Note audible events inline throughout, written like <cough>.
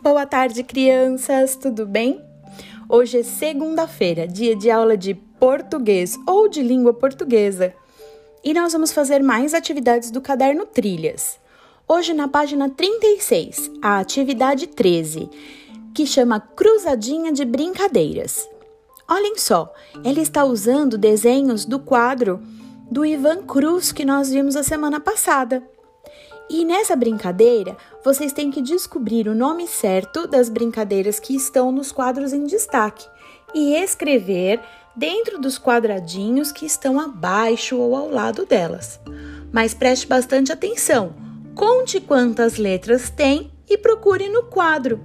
Boa tarde, crianças, tudo bem? Hoje é segunda-feira, dia de aula de português ou de língua portuguesa. E nós vamos fazer mais atividades do caderno Trilhas. Hoje, na página 36, a atividade 13, que chama Cruzadinha de Brincadeiras. Olhem só, ele está usando desenhos do quadro do Ivan Cruz que nós vimos a semana passada. E nessa brincadeira, vocês têm que descobrir o nome certo das brincadeiras que estão nos quadros em destaque e escrever dentro dos quadradinhos que estão abaixo ou ao lado delas. Mas preste bastante atenção. Conte quantas letras tem e procure no quadro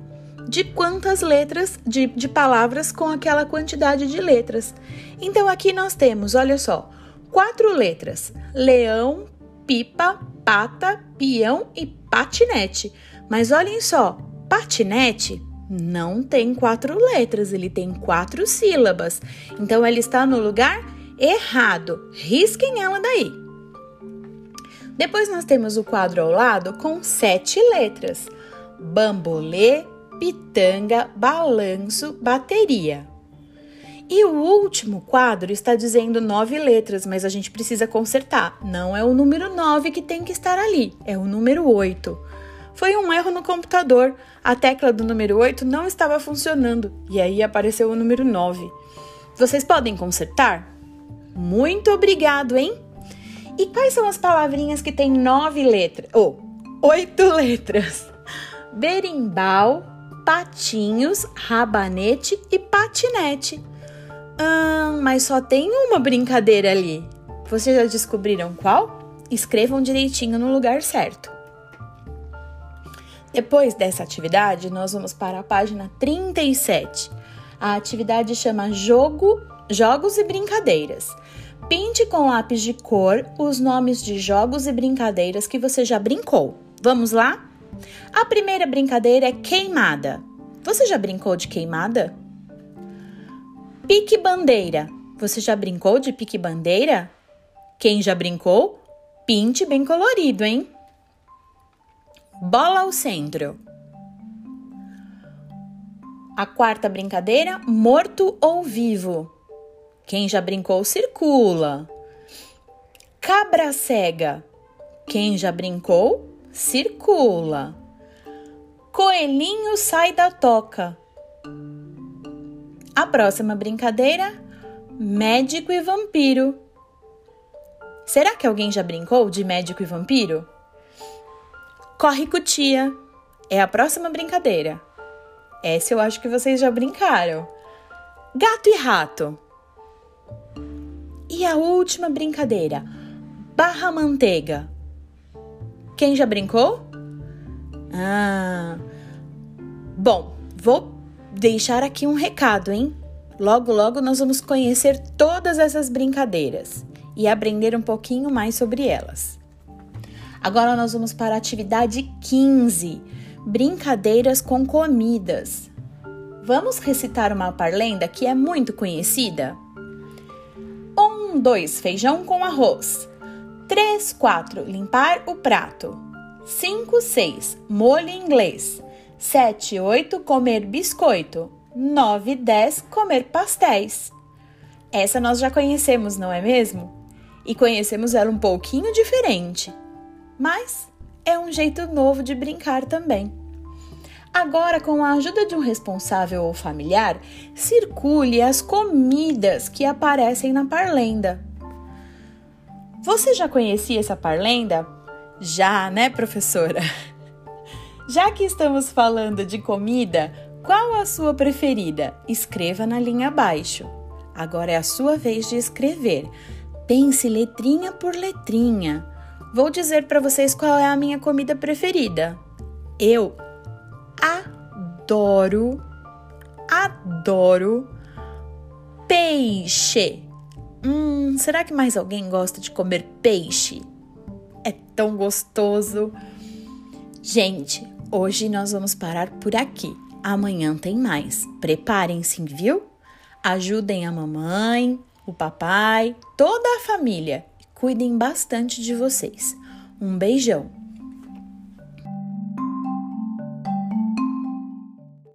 de quantas letras, de, de palavras com aquela quantidade de letras. Então aqui nós temos, olha só, quatro letras: leão, pipa, pata, peão e patinete. Mas olhem só, patinete não tem quatro letras, ele tem quatro sílabas. Então ele está no lugar errado. Risquem ela daí. Depois nós temos o quadro ao lado com sete letras: bambolê, pitanga, balanço, bateria. E o último quadro está dizendo nove letras, mas a gente precisa consertar. Não é o número nove que tem que estar ali, é o número oito. Foi um erro no computador. A tecla do número 8 não estava funcionando e aí apareceu o número 9. Vocês podem consertar? Muito obrigado, hein? E quais são as palavrinhas que têm nove letras? Ou oh, oito <laughs> letras? Berimbau, patinhos, rabanete e patinete. Ah, mas só tem uma brincadeira ali. Vocês já descobriram qual? Escrevam direitinho no lugar certo. Depois dessa atividade, nós vamos para a página 37. A atividade chama Jogo, Jogos e Brincadeiras. Pinte com lápis de cor os nomes de jogos e brincadeiras que você já brincou. Vamos lá? A primeira brincadeira é queimada. Você já brincou de queimada? Pique-bandeira. Você já brincou de pique-bandeira? Quem já brincou? Pinte bem colorido, hein? Bola ao centro. A quarta brincadeira, morto ou vivo. Quem já brincou circula. Cabra cega. Quem já brincou circula. Coelhinho sai da toca. Próxima brincadeira: médico e vampiro. Será que alguém já brincou de médico e vampiro? Corre cutia é a próxima brincadeira. Essa eu acho que vocês já brincaram. Gato e rato. E a última brincadeira: barra manteiga. Quem já brincou? Ah. Bom, vou deixar aqui um recado, hein? Logo, logo nós vamos conhecer todas essas brincadeiras e aprender um pouquinho mais sobre elas. Agora nós vamos para a atividade 15: Brincadeiras com comidas. Vamos recitar uma parlenda que é muito conhecida? 1, 2, feijão com arroz. 3, 4, limpar o prato. 5, 6, molho inglês. 7, 8, comer biscoito. 9, 10, comer pastéis. Essa nós já conhecemos, não é mesmo? E conhecemos ela um pouquinho diferente, mas é um jeito novo de brincar também. Agora, com a ajuda de um responsável ou familiar, circule as comidas que aparecem na parlenda. Você já conhecia essa parlenda? Já, né, professora? <laughs> Já que estamos falando de comida, qual a sua preferida? Escreva na linha abaixo. Agora é a sua vez de escrever. Pense letrinha por letrinha. Vou dizer para vocês qual é a minha comida preferida. Eu adoro, adoro peixe. Hum, será que mais alguém gosta de comer peixe? É tão gostoso. Gente, Hoje nós vamos parar por aqui. Amanhã tem mais. Preparem-se, viu? Ajudem a mamãe, o papai, toda a família. Cuidem bastante de vocês. Um beijão.